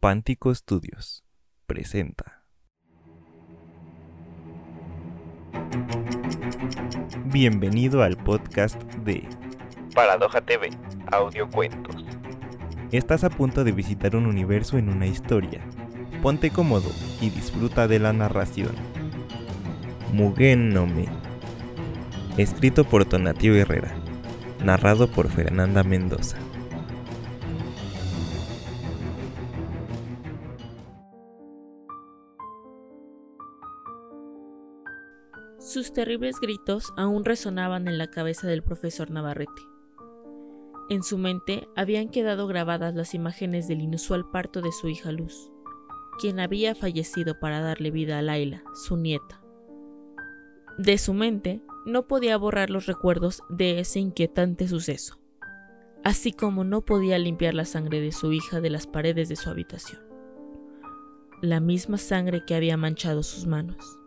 Pántico Studios presenta. Bienvenido al podcast de Paradoja TV, Audiocuentos. Estás a punto de visitar un universo en una historia. Ponte cómodo y disfruta de la narración. Mugen no Me. Escrito por Tonatio Herrera. Narrado por Fernanda Mendoza. Sus terribles gritos aún resonaban en la cabeza del profesor Navarrete. En su mente habían quedado grabadas las imágenes del inusual parto de su hija Luz, quien había fallecido para darle vida a Laila, su nieta. De su mente no podía borrar los recuerdos de ese inquietante suceso, así como no podía limpiar la sangre de su hija de las paredes de su habitación, la misma sangre que había manchado sus manos.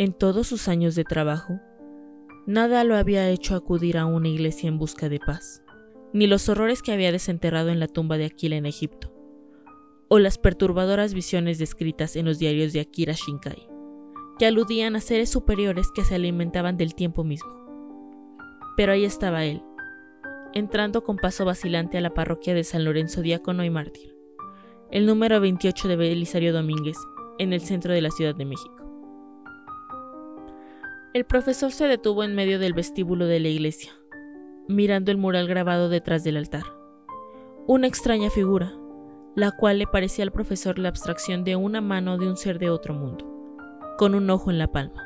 En todos sus años de trabajo, nada lo había hecho acudir a una iglesia en busca de paz, ni los horrores que había desenterrado en la tumba de Aquila en Egipto, o las perturbadoras visiones descritas en los diarios de Akira Shinkai, que aludían a seres superiores que se alimentaban del tiempo mismo. Pero ahí estaba él, entrando con paso vacilante a la parroquia de San Lorenzo Diácono y Mártir, el número 28 de Belisario Domínguez, en el centro de la Ciudad de México. El profesor se detuvo en medio del vestíbulo de la iglesia, mirando el mural grabado detrás del altar. Una extraña figura, la cual le parecía al profesor la abstracción de una mano de un ser de otro mundo, con un ojo en la palma.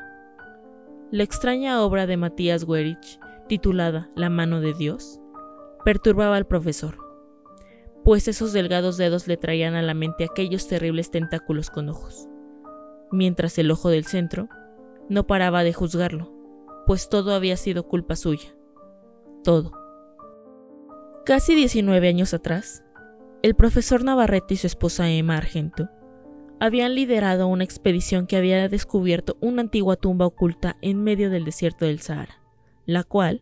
La extraña obra de Matías Werich, titulada La mano de Dios, perturbaba al profesor, pues esos delgados dedos le traían a la mente aquellos terribles tentáculos con ojos, mientras el ojo del centro no paraba de juzgarlo, pues todo había sido culpa suya. Todo. Casi 19 años atrás, el profesor Navarrete y su esposa Emma Argento habían liderado una expedición que había descubierto una antigua tumba oculta en medio del desierto del Sahara, la cual,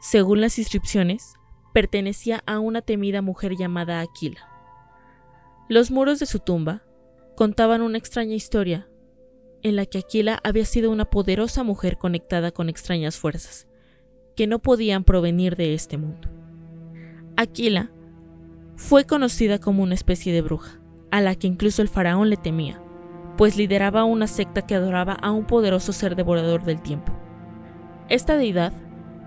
según las inscripciones, pertenecía a una temida mujer llamada Aquila. Los muros de su tumba contaban una extraña historia en la que Aquila había sido una poderosa mujer conectada con extrañas fuerzas, que no podían provenir de este mundo. Aquila fue conocida como una especie de bruja, a la que incluso el faraón le temía, pues lideraba una secta que adoraba a un poderoso ser devorador del tiempo. Esta deidad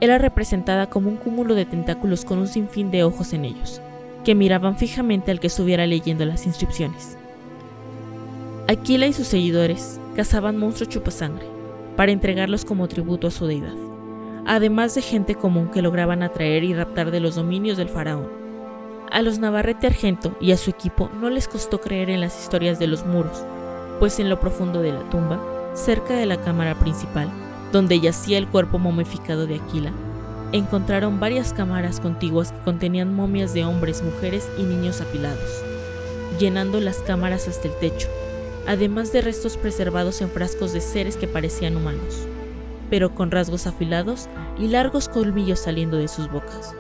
era representada como un cúmulo de tentáculos con un sinfín de ojos en ellos, que miraban fijamente al que estuviera leyendo las inscripciones. Aquila y sus seguidores cazaban monstruos chupasangre para entregarlos como tributo a su deidad, además de gente común que lograban atraer y raptar de los dominios del faraón. A los Navarrete Argento y a su equipo no les costó creer en las historias de los muros, pues en lo profundo de la tumba, cerca de la cámara principal, donde yacía el cuerpo momificado de Aquila, encontraron varias cámaras contiguas que contenían momias de hombres, mujeres y niños apilados, llenando las cámaras hasta el techo, además de restos preservados en frascos de seres que parecían humanos, pero con rasgos afilados y largos colmillos saliendo de sus bocas.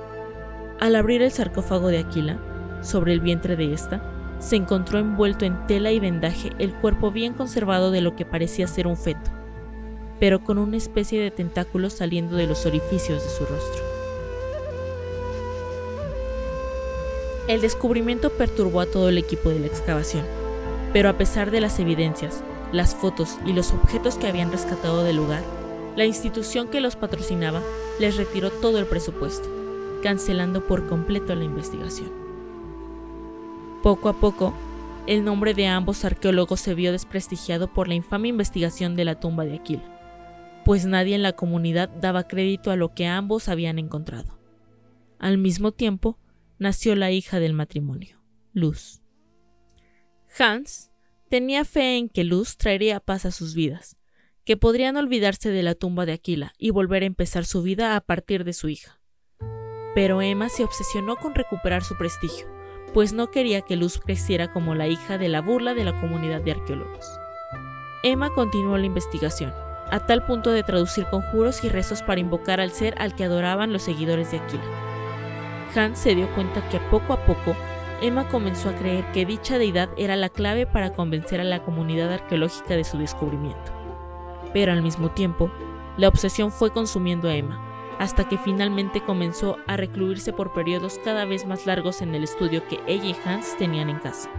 Al abrir el sarcófago de Aquila, sobre el vientre de ésta, se encontró envuelto en tela y vendaje el cuerpo bien conservado de lo que parecía ser un feto, pero con una especie de tentáculos saliendo de los orificios de su rostro. El descubrimiento perturbó a todo el equipo de la excavación pero a pesar de las evidencias, las fotos y los objetos que habían rescatado del lugar, la institución que los patrocinaba les retiró todo el presupuesto, cancelando por completo la investigación. Poco a poco, el nombre de ambos arqueólogos se vio desprestigiado por la infame investigación de la tumba de Aquila, pues nadie en la comunidad daba crédito a lo que ambos habían encontrado. Al mismo tiempo, nació la hija del matrimonio, Luz. Hans tenía fe en que Luz traería paz a sus vidas, que podrían olvidarse de la tumba de Aquila y volver a empezar su vida a partir de su hija. Pero Emma se obsesionó con recuperar su prestigio, pues no quería que Luz creciera como la hija de la burla de la comunidad de arqueólogos. Emma continuó la investigación, a tal punto de traducir conjuros y rezos para invocar al ser al que adoraban los seguidores de Aquila. Hans se dio cuenta que poco a poco Emma comenzó a creer que dicha deidad era la clave para convencer a la comunidad arqueológica de su descubrimiento. Pero al mismo tiempo, la obsesión fue consumiendo a Emma, hasta que finalmente comenzó a recluirse por periodos cada vez más largos en el estudio que ella y Hans tenían en casa.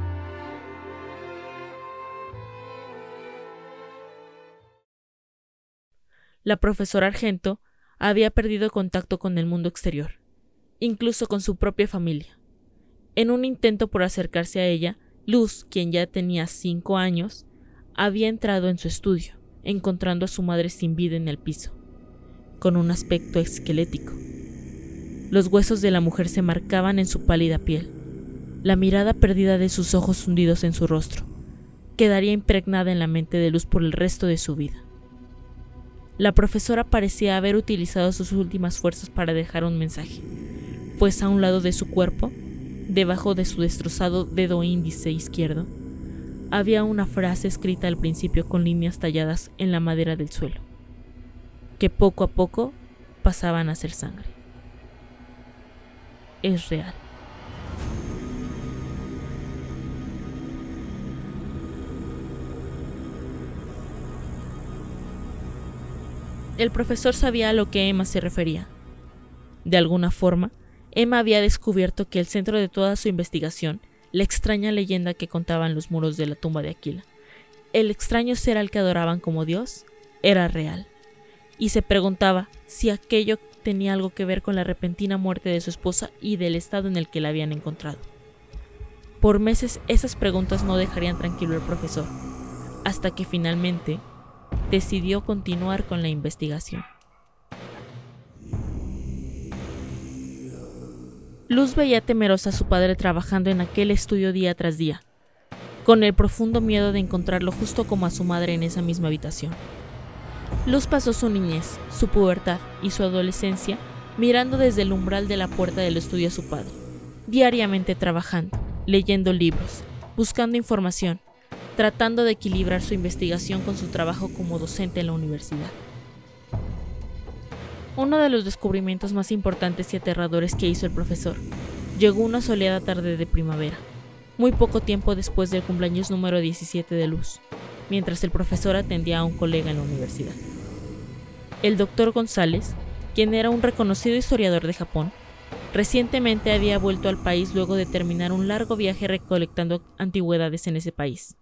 La profesora Argento había perdido contacto con el mundo exterior, incluso con su propia familia. En un intento por acercarse a ella, Luz, quien ya tenía cinco años, había entrado en su estudio, encontrando a su madre sin vida en el piso, con un aspecto esquelético. Los huesos de la mujer se marcaban en su pálida piel, la mirada perdida de sus ojos hundidos en su rostro, quedaría impregnada en la mente de Luz por el resto de su vida. La profesora parecía haber utilizado sus últimas fuerzas para dejar un mensaje, pues a un lado de su cuerpo, debajo de su destrozado dedo índice izquierdo, había una frase escrita al principio con líneas talladas en la madera del suelo, que poco a poco pasaban a ser sangre. Es real. El profesor sabía a lo que Emma se refería. De alguna forma, Emma había descubierto que el centro de toda su investigación, la extraña leyenda que contaban los muros de la tumba de Aquila, el extraño ser al que adoraban como Dios, era real. Y se preguntaba si aquello tenía algo que ver con la repentina muerte de su esposa y del estado en el que la habían encontrado. Por meses esas preguntas no dejarían tranquilo al profesor, hasta que finalmente decidió continuar con la investigación. Luz veía temerosa a su padre trabajando en aquel estudio día tras día, con el profundo miedo de encontrarlo justo como a su madre en esa misma habitación. Luz pasó su niñez, su pubertad y su adolescencia mirando desde el umbral de la puerta del estudio a su padre, diariamente trabajando, leyendo libros, buscando información, tratando de equilibrar su investigación con su trabajo como docente en la universidad. Uno de los descubrimientos más importantes y aterradores que hizo el profesor llegó una soleada tarde de primavera, muy poco tiempo después del cumpleaños número 17 de Luz, mientras el profesor atendía a un colega en la universidad. El doctor González, quien era un reconocido historiador de Japón, recientemente había vuelto al país luego de terminar un largo viaje recolectando antigüedades en ese país.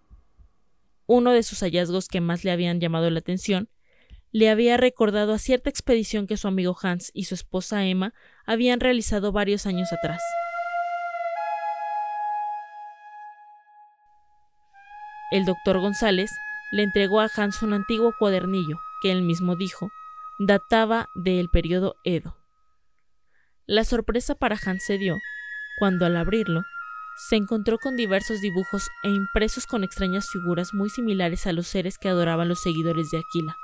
Uno de sus hallazgos que más le habían llamado la atención le había recordado a cierta expedición que su amigo Hans y su esposa Emma habían realizado varios años atrás. El doctor González le entregó a Hans un antiguo cuadernillo que él mismo dijo databa del periodo Edo. La sorpresa para Hans se dio cuando al abrirlo se encontró con diversos dibujos e impresos con extrañas figuras muy similares a los seres que adoraban los seguidores de Aquila,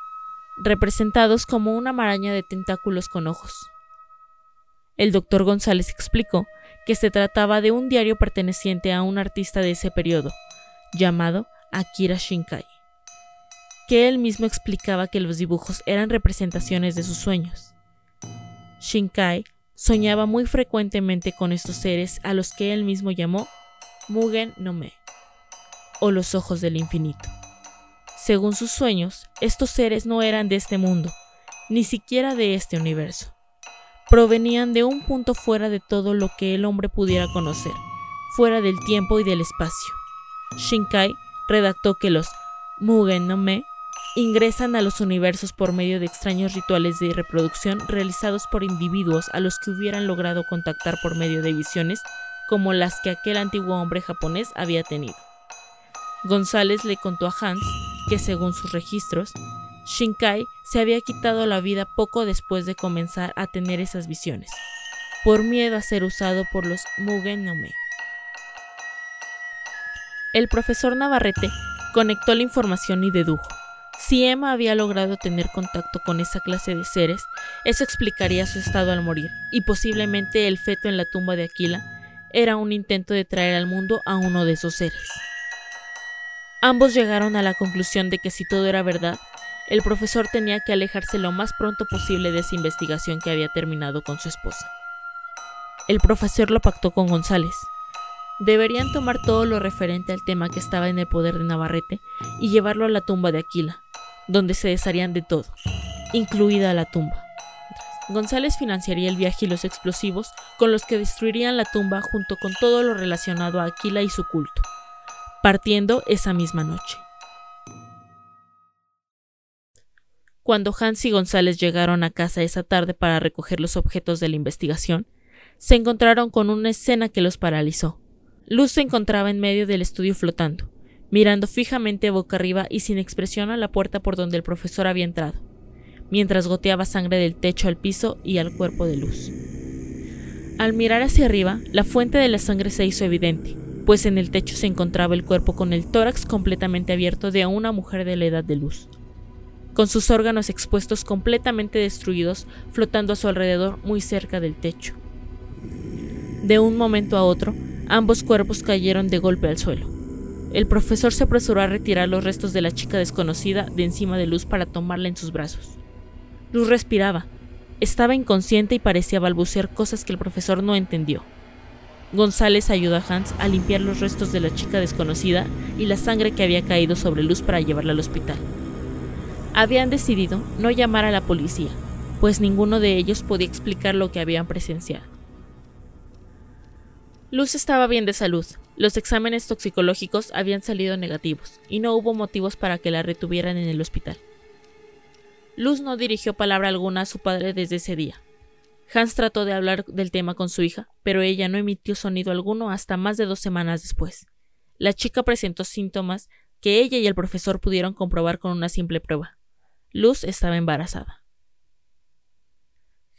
representados como una maraña de tentáculos con ojos. El doctor González explicó que se trataba de un diario perteneciente a un artista de ese periodo, llamado Akira Shinkai, que él mismo explicaba que los dibujos eran representaciones de sus sueños. Shinkai soñaba muy frecuentemente con estos seres a los que él mismo llamó Mugen no Me, o los ojos del infinito. Según sus sueños, estos seres no eran de este mundo, ni siquiera de este universo. Provenían de un punto fuera de todo lo que el hombre pudiera conocer, fuera del tiempo y del espacio. Shinkai redactó que los Mugen no Me ingresan a los universos por medio de extraños rituales de reproducción realizados por individuos a los que hubieran logrado contactar por medio de visiones como las que aquel antiguo hombre japonés había tenido. González le contó a Hans que según sus registros, Shinkai se había quitado la vida poco después de comenzar a tener esas visiones, por miedo a ser usado por los Mugen no Me. El profesor Navarrete conectó la información y dedujo. Si Emma había logrado tener contacto con esa clase de seres, eso explicaría su estado al morir, y posiblemente el feto en la tumba de Aquila era un intento de traer al mundo a uno de esos seres. Ambos llegaron a la conclusión de que si todo era verdad, el profesor tenía que alejarse lo más pronto posible de esa investigación que había terminado con su esposa. El profesor lo pactó con González. deberían tomar todo lo referente al tema que estaba en el poder de Navarrete y llevarlo a la tumba de Aquila, donde se desharían de todo, incluida la tumba. González financiaría el viaje y los explosivos con los que destruirían la tumba junto con todo lo relacionado a Aquila y su culto, partiendo esa misma noche. Cuando Hans y González llegaron a casa esa tarde para recoger los objetos de la investigación, se encontraron con una escena que los paralizó. Luz se encontraba en medio del estudio flotando, mirando fijamente boca arriba y sin expresión a la puerta por donde el profesor había entrado, mientras goteaba sangre del techo al piso y al cuerpo de Luz. Al mirar hacia arriba, la fuente de la sangre se hizo evidente, pues en el techo se encontraba el cuerpo con el tórax completamente abierto de una mujer de la edad de Luz con sus órganos expuestos completamente destruidos flotando a su alrededor muy cerca del techo. De un momento a otro, ambos cuerpos cayeron de golpe al suelo. El profesor se apresuró a retirar los restos de la chica desconocida de encima de Luz para tomarla en sus brazos. Luz respiraba, estaba inconsciente y parecía balbucear cosas que el profesor no entendió. González ayudó a Hans a limpiar los restos de la chica desconocida y la sangre que había caído sobre Luz para llevarla al hospital habían decidido no llamar a la policía, pues ninguno de ellos podía explicar lo que habían presenciado. Luz estaba bien de salud, los exámenes toxicológicos habían salido negativos y no hubo motivos para que la retuvieran en el hospital. Luz no dirigió palabra alguna a su padre desde ese día. Hans trató de hablar del tema con su hija, pero ella no emitió sonido alguno hasta más de dos semanas después. La chica presentó síntomas que ella y el profesor pudieron comprobar con una simple prueba. Luz estaba embarazada.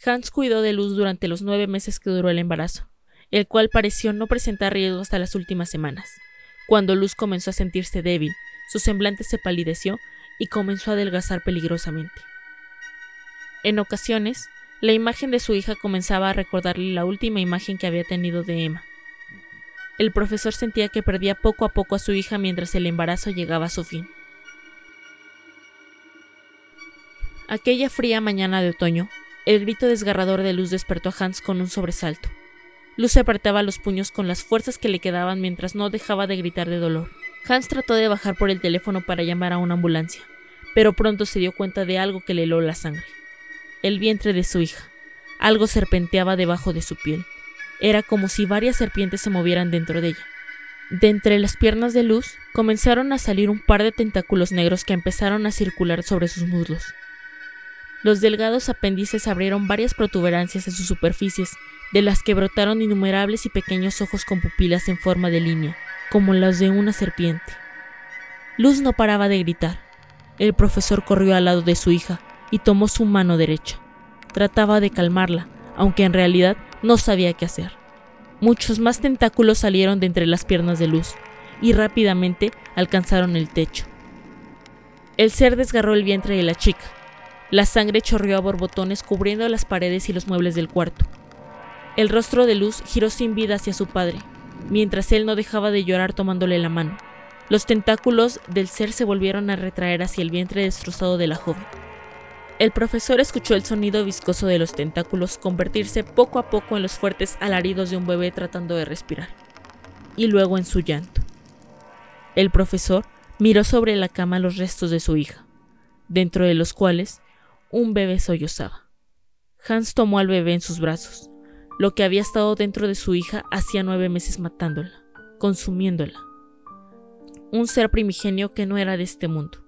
Hans cuidó de Luz durante los nueve meses que duró el embarazo, el cual pareció no presentar riesgo hasta las últimas semanas. Cuando Luz comenzó a sentirse débil, su semblante se palideció y comenzó a adelgazar peligrosamente. En ocasiones, la imagen de su hija comenzaba a recordarle la última imagen que había tenido de Emma. El profesor sentía que perdía poco a poco a su hija mientras el embarazo llegaba a su fin. Aquella fría mañana de otoño, el grito desgarrador de Luz despertó a Hans con un sobresalto. Luz se apretaba los puños con las fuerzas que le quedaban mientras no dejaba de gritar de dolor. Hans trató de bajar por el teléfono para llamar a una ambulancia, pero pronto se dio cuenta de algo que le heló la sangre. El vientre de su hija. Algo serpenteaba debajo de su piel. Era como si varias serpientes se movieran dentro de ella. De entre las piernas de Luz comenzaron a salir un par de tentáculos negros que empezaron a circular sobre sus muslos. Los delgados apéndices abrieron varias protuberancias en sus superficies, de las que brotaron innumerables y pequeños ojos con pupilas en forma de línea, como las de una serpiente. Luz no paraba de gritar. El profesor corrió al lado de su hija y tomó su mano derecha. Trataba de calmarla, aunque en realidad no sabía qué hacer. Muchos más tentáculos salieron de entre las piernas de Luz y rápidamente alcanzaron el techo. El ser desgarró el vientre de la chica, la sangre chorreó a borbotones cubriendo las paredes y los muebles del cuarto. El rostro de Luz giró sin vida hacia su padre, mientras él no dejaba de llorar tomándole la mano. Los tentáculos del ser se volvieron a retraer hacia el vientre destrozado de la joven. El profesor escuchó el sonido viscoso de los tentáculos convertirse poco a poco en los fuertes alaridos de un bebé tratando de respirar, y luego en su llanto. El profesor miró sobre la cama los restos de su hija, dentro de los cuales un bebé sollozaba. Hans tomó al bebé en sus brazos, lo que había estado dentro de su hija hacía nueve meses matándola, consumiéndola. Un ser primigenio que no era de este mundo,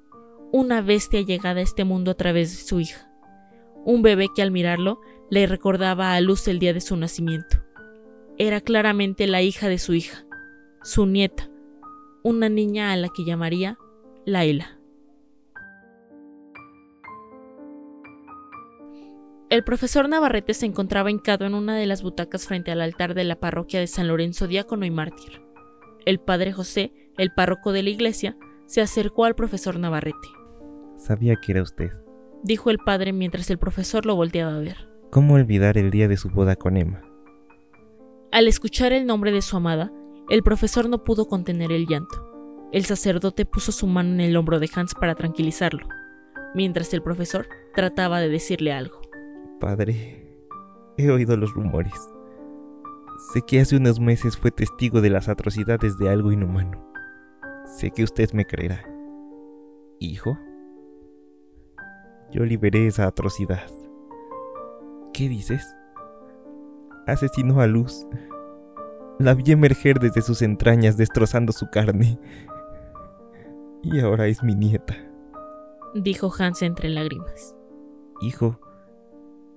una bestia llegada a este mundo a través de su hija, un bebé que al mirarlo le recordaba a Luz el día de su nacimiento. Era claramente la hija de su hija, su nieta, una niña a la que llamaría Laila. El profesor Navarrete se encontraba hincado en una de las butacas frente al altar de la parroquia de San Lorenzo Diácono y Mártir. El padre José, el párroco de la iglesia, se acercó al profesor Navarrete. Sabía que era usted, dijo el padre mientras el profesor lo volteaba a ver. ¿Cómo olvidar el día de su boda con Emma? Al escuchar el nombre de su amada, el profesor no pudo contener el llanto. El sacerdote puso su mano en el hombro de Hans para tranquilizarlo, mientras el profesor trataba de decirle algo. Padre, he oído los rumores. Sé que hace unos meses fue testigo de las atrocidades de algo inhumano. Sé que usted me creerá. ¿Hijo? Yo liberé esa atrocidad. ¿Qué dices? Asesinó a Luz. La vi emerger desde sus entrañas destrozando su carne. Y ahora es mi nieta. Dijo Hans entre lágrimas. Hijo,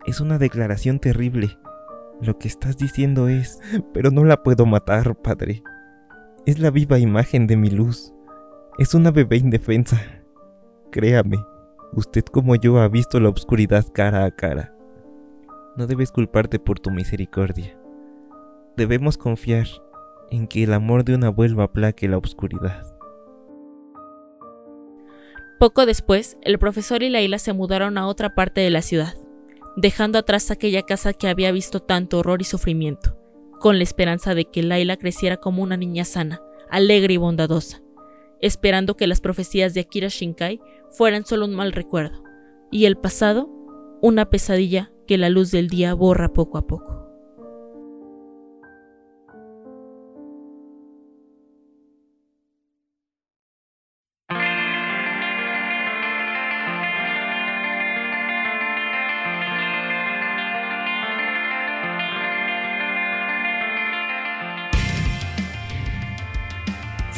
es una declaración terrible. Lo que estás diciendo es... Pero no la puedo matar, padre. Es la viva imagen de mi luz. Es una bebé indefensa. Créame, usted como yo ha visto la oscuridad cara a cara. No debes culparte por tu misericordia. Debemos confiar en que el amor de un abuelo aplaque la oscuridad. Poco después, el profesor y Laila se mudaron a otra parte de la ciudad, dejando atrás aquella casa que había visto tanto horror y sufrimiento, con la esperanza de que Laila creciera como una niña sana, alegre y bondadosa, esperando que las profecías de Akira Shinkai fueran solo un mal recuerdo, y el pasado, una pesadilla que la luz del día borra poco a poco.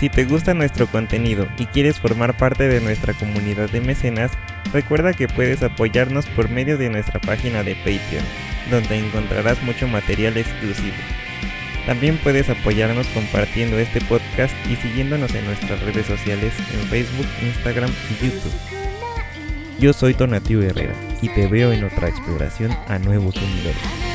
Si te gusta nuestro contenido y quieres formar parte de nuestra comunidad de mecenas, recuerda que puedes apoyarnos por medio de nuestra página de Patreon, donde encontrarás mucho material exclusivo. También puedes apoyarnos compartiendo este podcast y siguiéndonos en nuestras redes sociales en Facebook, Instagram y YouTube. Yo soy Tonatiuh Herrera y te veo en otra exploración a nuevos universos.